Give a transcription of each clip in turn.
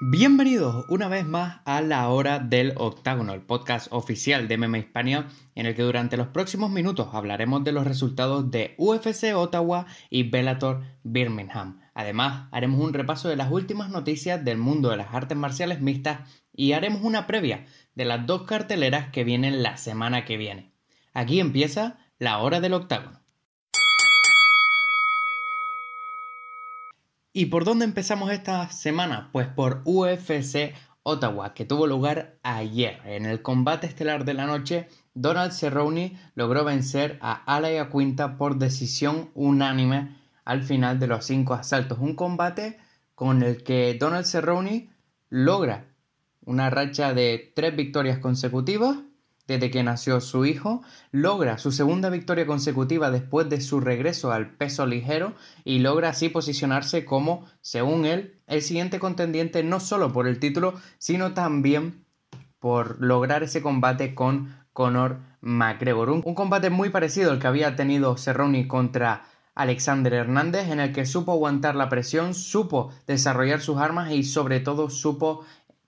Bienvenidos una vez más a la hora del octágono, el podcast oficial de MMA Hispania, en el que durante los próximos minutos hablaremos de los resultados de UFC Ottawa y Bellator Birmingham. Además, haremos un repaso de las últimas noticias del mundo de las artes marciales mixtas y haremos una previa de las dos carteleras que vienen la semana que viene. Aquí empieza la hora del octágono. ¿Y por dónde empezamos esta semana? Pues por UFC Ottawa, que tuvo lugar ayer. En el combate estelar de la noche, Donald Cerrone logró vencer a Alaya Quinta por decisión unánime al final de los cinco asaltos. Un combate con el que Donald Cerrone logra una racha de tres victorias consecutivas desde que nació su hijo, logra su segunda victoria consecutiva después de su regreso al peso ligero y logra así posicionarse como, según él, el siguiente contendiente no solo por el título, sino también por lograr ese combate con Conor McGregor. Un, combate muy parecido al que había tenido Cerrone contra Alexander Hernández, en el que supo aguantar la presión, supo desarrollar sus armas y sobre todo supo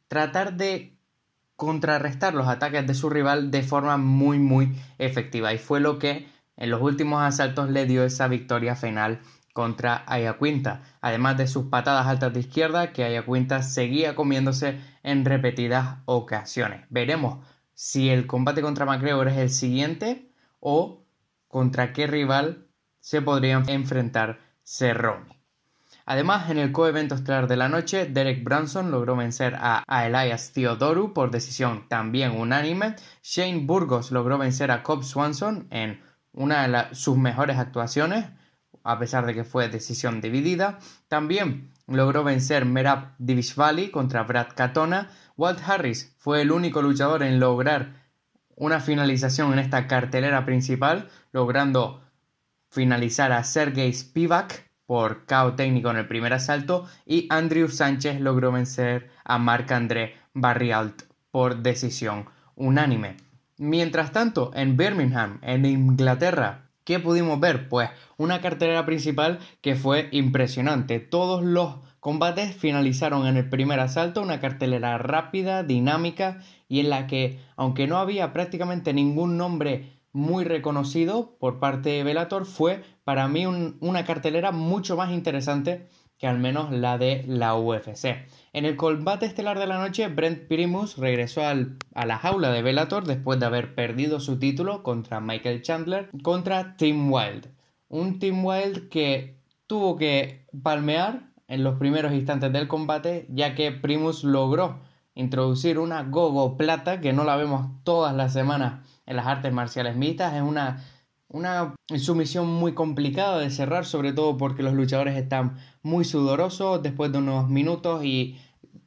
tratar de contrarrestar los ataques de su rival de forma muy muy efectiva y fue lo que en los últimos asaltos le dio esa victoria final contra Ayacuinta, además de sus patadas altas de izquierda que Ayacuinta seguía comiéndose en repetidas ocasiones. Veremos si el combate contra McGregor es el siguiente o contra qué rival se podría enfrentar Cerrone. Además, en el coevento estelar de la noche, Derek Branson logró vencer a, Elias Theodoru por decisión también unánime. Shane Burgos logró vencer a Cobb Swanson en una de sus mejores actuaciones, a pesar de que fue decisión dividida. También logró vencer Merab Divishvali contra Brad Katona. Walt Harris fue el único luchador en lograr una finalización en esta cartelera principal, logrando finalizar a Sergei Spivak por KO técnico en el primer asalto y Andrew Sánchez logró vencer a Marc-André Barrialt por decisión unánime. Mientras tanto, en Birmingham, en Inglaterra, ¿qué pudimos ver? Pues una cartelera principal que fue impresionante. Todos los combates finalizaron en el primer asalto, una cartelera rápida, dinámica y en la que, aunque no había prácticamente ningún nombre muy reconocido por parte de Velator, fue para mí una cartelera mucho más interesante que al menos la de la UFC. En el combate estelar de la noche, Brent Primus regresó a la jaula de Bellator después de haber perdido su título contra Michael Chandler contra Tim Wild. Un Tim Wild que tuvo que palmear en los primeros instantes del combate, ya que Primus logró introducir una gogo plata que no la vemos todas las semanas en las artes marciales mixtas. Es una, una sumisión muy complicada de cerrar, sobre todo porque los luchadores están muy sudorosos después de unos minutos y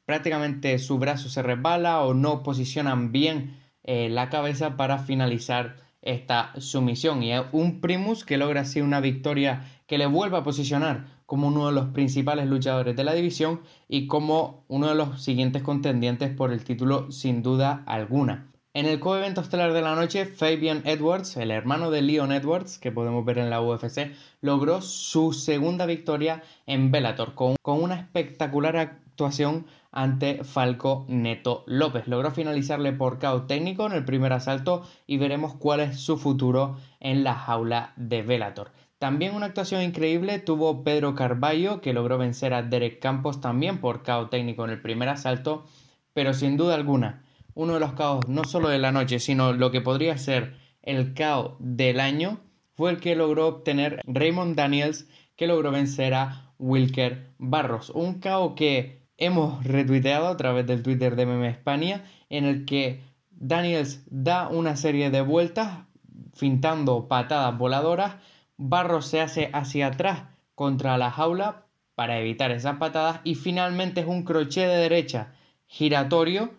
prácticamente su brazo se resbala o no posicionan bien eh, la cabeza para finalizar esta sumisión. Y es un Primus que logra así una victoria que le vuelve a posicionar como uno de los principales luchadores de la división y como uno de los siguientes contendientes por el título sin duda alguna. En el coevento estelar de la noche, Fabian Edwards, el hermano de Leon Edwards, que podemos ver en la UFC, logró su segunda victoria en Bellator con, una espectacular actuación ante Falco Neto López. Logró finalizarle por KO técnico en el primer asalto y veremos cuál es su futuro en la jaula de Bellator. También una actuación increíble tuvo Pedro Carballo, que logró vencer a Derek Campos también por KO técnico en el primer asalto, pero sin duda alguna uno de los caos no solo de la noche, sino lo que podría ser el caos del año, fue el que logró obtener Raymond Daniels, que logró vencer a Wilker Barros. Un caos que hemos retuiteado a través del Twitter de Meme España, en el que Daniels da una serie de vueltas, fintando patadas voladoras. Barros se hace hacia atrás contra la jaula para evitar esas patadas y finalmente es un crochet de derecha giratorio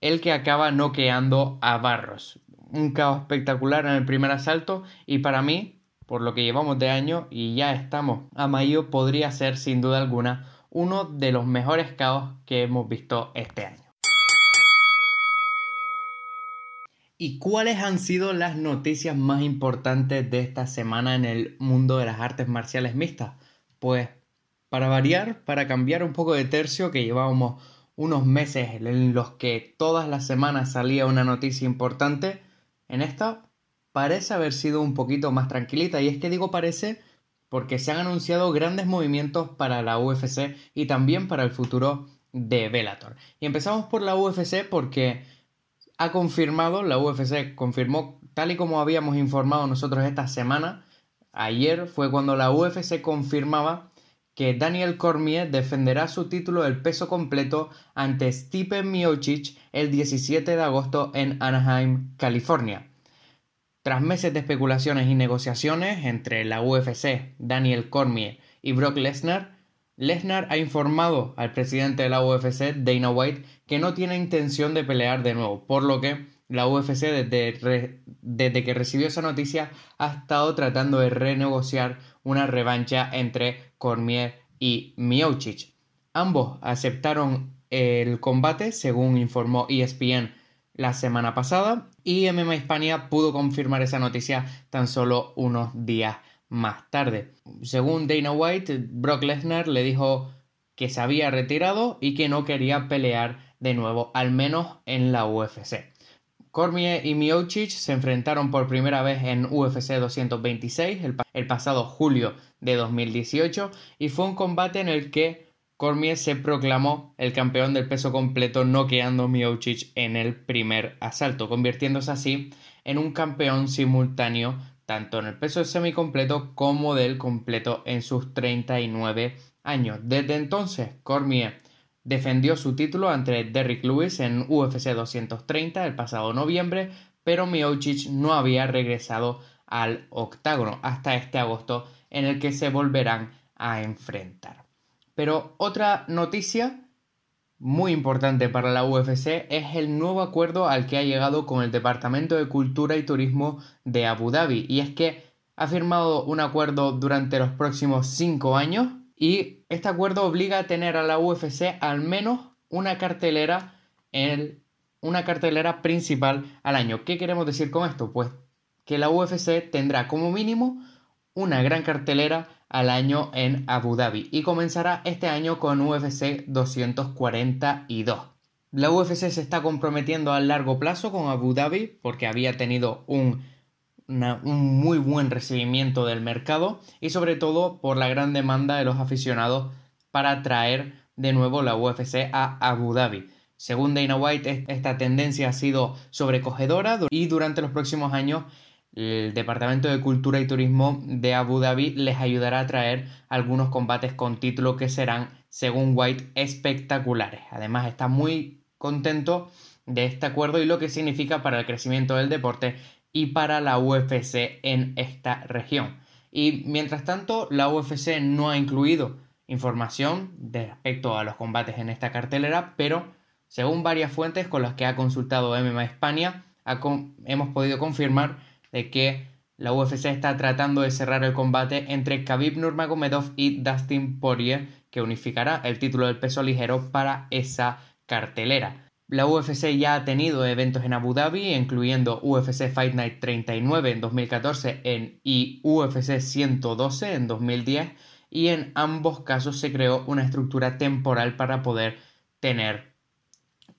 el que acaba noqueando a Barros. Un caos espectacular en el primer asalto y para mí, por lo que llevamos de año y ya estamos a mayo, podría ser sin duda alguna uno de los mejores caos que hemos visto este año. ¿Y cuáles han sido las noticias más importantes de esta semana en el mundo de las artes marciales mixtas? Pues para variar, para cambiar un poco de tercio, que llevábamos unos meses en los que todas las semanas salía una noticia importante, en esta parece haber sido un poquito más tranquilita. Y es que digo parece porque se han anunciado grandes movimientos para la UFC y también para el futuro de Bellator. Y empezamos por la UFC porque ha confirmado, la UFC confirmó, tal y como habíamos informado nosotros esta semana, ayer fue cuando la UFC confirmaba que Daniel Cormier defenderá su título del peso completo ante Stipe Miocic el 17 de agosto en Anaheim, California. Tras meses de especulaciones y negociaciones entre la UFC, Daniel Cormier y Brock Lesnar, Lesnar ha informado al presidente de la UFC, Dana White, que no tiene intención de pelear de nuevo, por lo que la UFC desde, que recibió esa noticia ha estado tratando de renegociar una revancha entre Cormier y Miocic. Ambos aceptaron el combate, según informó ESPN la semana pasada, y MMA Hispania pudo confirmar esa noticia tan solo unos días más tarde. Según Dana White, Brock Lesnar le dijo que se había retirado y que no quería pelear de nuevo, al menos en la UFC. Cormier y Miocic se enfrentaron por primera vez en UFC 226 el, pasado julio de 2018 y fue un combate en el que Cormier se proclamó el campeón del peso completo noqueando a Miocic en el primer asalto, convirtiéndose así en un campeón simultáneo tanto en el peso semicompleto como del completo en sus 39 años. Desde entonces, Cormier defendió su título ante Derrick Lewis en UFC 230 el pasado noviembre, pero Miocic no había regresado al octágono hasta este agosto en el que se volverán a enfrentar. Pero otra noticia muy importante para la UFC es el nuevo acuerdo al que ha llegado con el Departamento de Cultura y Turismo de Abu Dhabi. Y es que ha firmado un acuerdo durante los próximos cinco años y este acuerdo obliga a tener a la UFC al menos una cartelera en una cartelera principal al año. ¿Qué queremos decir con esto? Pues que la UFC tendrá como mínimo una gran cartelera al año en Abu Dhabi y comenzará este año con UFC 242. La UFC se está comprometiendo a largo plazo con Abu Dhabi porque había tenido un, un muy buen recibimiento del mercado y sobre todo por la gran demanda de los aficionados para traer de nuevo la UFC a Abu Dhabi. Según Dana White, esta tendencia ha sido sobrecogedora y durante los próximos años el Departamento de Cultura y Turismo de Abu Dhabi les ayudará a traer algunos combates con título que serán, según White, espectaculares. Además, está muy contento de este acuerdo y lo que significa para el crecimiento del deporte y para la UFC en esta región. Y mientras tanto, la UFC no ha incluido información respecto a los combates en esta cartelera, pero según varias fuentes con las que ha consultado MMA España, hemos podido confirmar de que la UFC está tratando de cerrar el combate entre Khabib Nurmagomedov y Dustin Poirier, que unificará el título del peso ligero para esa cartelera. La UFC ya ha tenido eventos en Abu Dhabi, incluyendo UFC Fight Night 39 en 2014 en, y UFC 112 en 2010, y en ambos casos se creó una estructura temporal para poder tener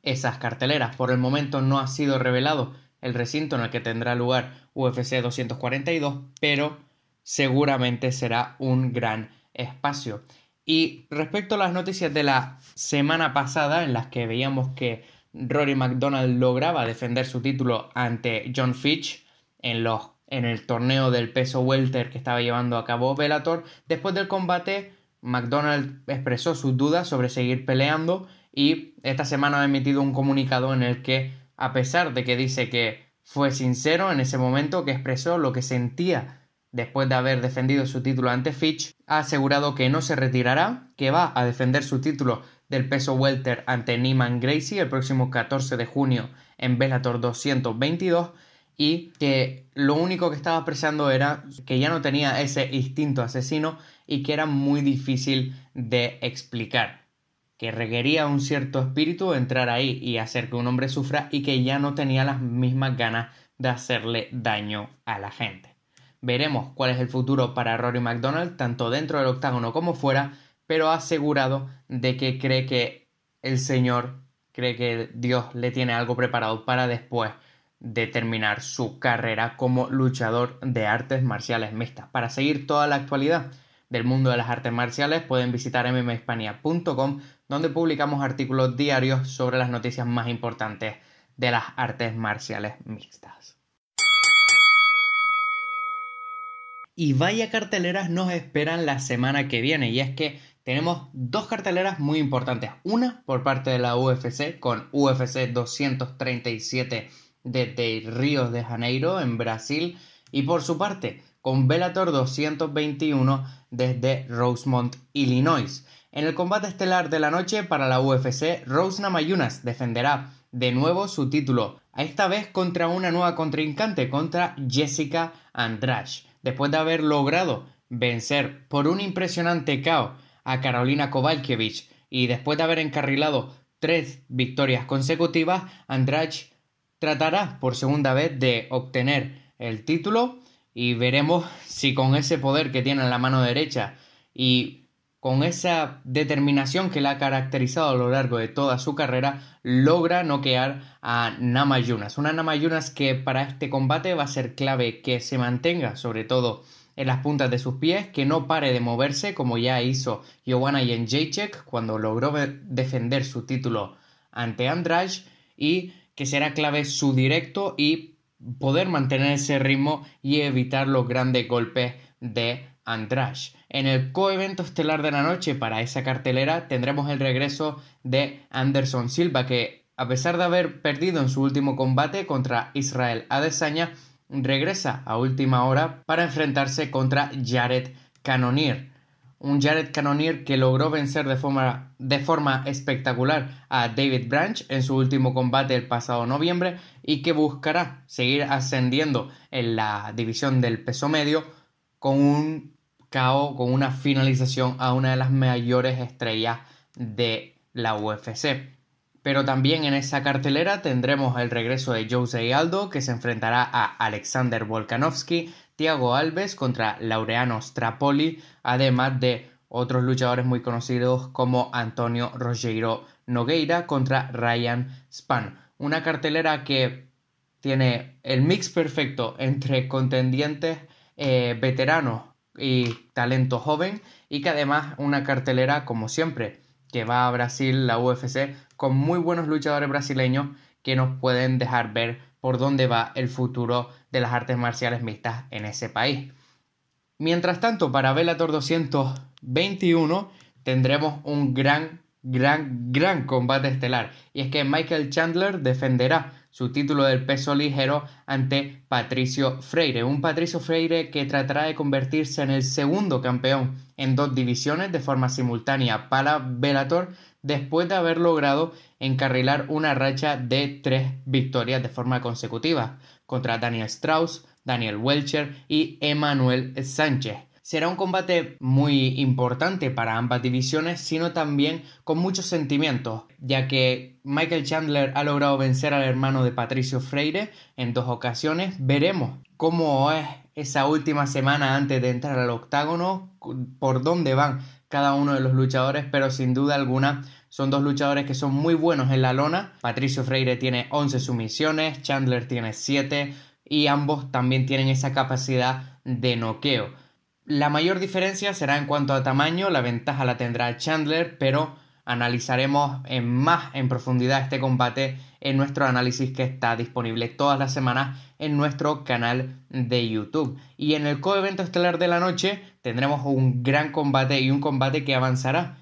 esas carteleras. Por el momento no ha sido revelado el recinto en el que tendrá lugar UFC 242, pero seguramente será un gran espacio. Y respecto a las noticias de la semana pasada, en las que veíamos que Rory McDonald lograba defender su título ante John Fitch en, los, en el torneo del peso welter que estaba llevando a cabo Bellator, después del combate McDonald expresó sus dudas sobre seguir peleando y esta semana ha emitido un comunicado en el que, a pesar de que dice que fue sincero en ese momento que expresó lo que sentía después de haber defendido su título ante Fitch, ha asegurado que no se retirará, que va a defender su título del peso welter ante Neiman Gracie el próximo 14 de junio en Bellator 222 y que lo único que estaba expresando era que ya no tenía ese instinto asesino y que era muy difícil de explicar que requería un cierto espíritu entrar ahí y hacer que un hombre sufra y que ya no tenía las mismas ganas de hacerle daño a la gente. Veremos cuál es el futuro para Rory McDonald, tanto dentro del octágono como fuera, pero ha asegurado de que cree que el Señor, cree que Dios le tiene algo preparado para después de terminar su carrera como luchador de artes marciales mixtas. Para seguir toda la actualidad del mundo de las artes marciales pueden visitar mmahispania.com donde publicamos artículos diarios sobre las noticias más importantes de las artes marciales mixtas. Y vaya carteleras nos esperan la semana que viene y es que tenemos dos carteleras muy importantes. Una por parte de la UFC con UFC 237 desde Río de Janeiro, en Brasil, y por su parte, con Bellator 221 desde Rosemont, Illinois. En el combate estelar de la noche para la UFC, Rose Namajunas defenderá de nuevo su título, esta vez contra una nueva contrincante, contra Jessica Andrade. Después de haber logrado vencer por un impresionante KO a Carolina Kovalkiewicz y después de haber encarrilado tres victorias consecutivas, Andrade tratará por segunda vez de obtener el título y veremos si con ese poder que tiene en la mano derecha y con esa determinación que la ha caracterizado a lo largo de toda su carrera, logra noquear a Namayunas. Una Namayunas que para este combate va a ser clave que se mantenga, sobre todo en las puntas de sus pies, que no pare de moverse como ya hizo Joanna Jędrzejczyk cuando logró defender su título ante Andrade y que será clave su directo y poder mantener ese ritmo y evitar los grandes golpes de Andrade. En el coevento estelar de la noche para esa cartelera tendremos el regreso de Anderson Silva que a pesar de haber perdido en su último combate contra Israel Adesanya regresa a última hora para enfrentarse contra Jared Cannonier un Jared Cannonier que logró vencer de forma, de forma espectacular a David Branch en su último combate el pasado noviembre y que buscará seguir ascendiendo en la división del peso medio con un KO, con una finalización a una de las mayores estrellas de la UFC. Pero también en esa cartelera tendremos el regreso de Jose Aldo que se enfrentará a Alexander Volkanovski, Thiago Alves contra Laureano Strapoli, además de otros luchadores muy conocidos como Antonio Rogero Nogueira contra Ryan Span. Una cartelera que tiene el mix perfecto entre contendientes eh, veteranos y talento joven y que además una cartelera como siempre que va a Brasil la UFC con muy buenos luchadores brasileños que nos pueden dejar ver por dónde va el futuro de las artes marciales mixtas en ese país. Mientras tanto, para Bellator 221 tendremos un gran, gran, gran combate estelar. Y es que Michael Chandler defenderá su título del peso ligero ante Patricio Freire. Un Patricio Freire que tratará de convertirse en el segundo campeón en dos divisiones de forma simultánea para Bellator después de haber logrado encarrilar una racha de tres victorias de forma consecutiva contra Daniel Strauss, Daniel Welcher y Emanuel Sánchez. Será un combate muy importante para ambas divisiones, sino también con muchos sentimientos, ya que Michael Chandler ha logrado vencer al hermano de Patricio Freire en dos ocasiones. Veremos cómo es esa última semana antes de entrar al octágono, por dónde van cada uno de los luchadores, pero sin duda alguna son dos luchadores que son muy buenos en la lona. Patricio Freire tiene 11 sumisiones, Chandler tiene 7 y ambos también tienen esa capacidad de noqueo. La mayor diferencia será en cuanto a tamaño, la ventaja la tendrá Chandler, pero analizaremos en más en profundidad este combate en nuestro análisis que está disponible todas las semanas en nuestro canal de YouTube. Y en el coevento estelar de la noche tendremos un gran combate y un combate que avanzará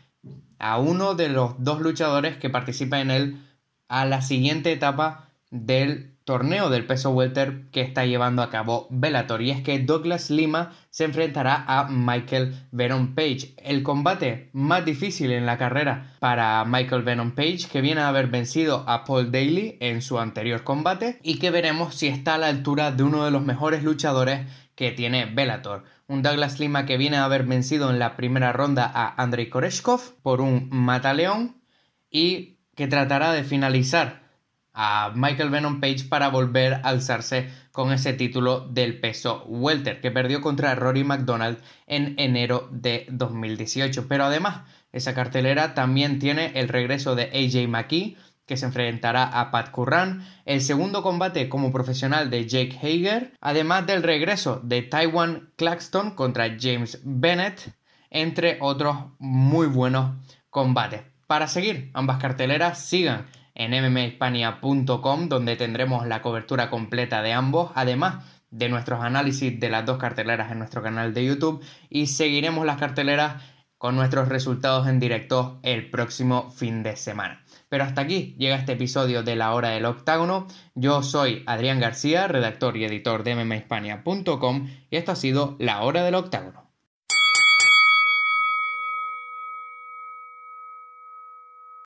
a uno de los dos luchadores que participa en él a la siguiente etapa del torneo del peso welter que está llevando a cabo Bellator y es que Douglas Lima se enfrentará a Michael Venom Page, el combate más difícil en la carrera para Michael Venom Page que viene a haber vencido a Paul Daly en su anterior combate y que veremos si está a la altura de uno de los mejores luchadores que tiene Bellator. Un Douglas Lima que viene a haber vencido en la primera ronda a Andrei Koreshkov por un mataleón y que tratará de finalizar a Michael Venom Page para volver a alzarse con ese título del peso welter que perdió contra Rory McDonald en enero de 2018. Pero además, esa cartelera también tiene el regreso de AJ McKee que se enfrentará a Pat Curran, el segundo combate como profesional de Jake Hager, además del regreso de Taiwan Claxton contra James Bennett, entre otros muy buenos combates. Para seguir ambas carteleras, sigan en mmahispania.com donde tendremos la cobertura completa de ambos, además de nuestros análisis de las dos carteleras en nuestro canal de YouTube y seguiremos las carteleras con nuestros resultados en directo el próximo fin de semana. Pero hasta aquí llega este episodio de La Hora del Octágono. Yo soy Adrián García, redactor y editor de mmahispania.com y esto ha sido La Hora del Octágono.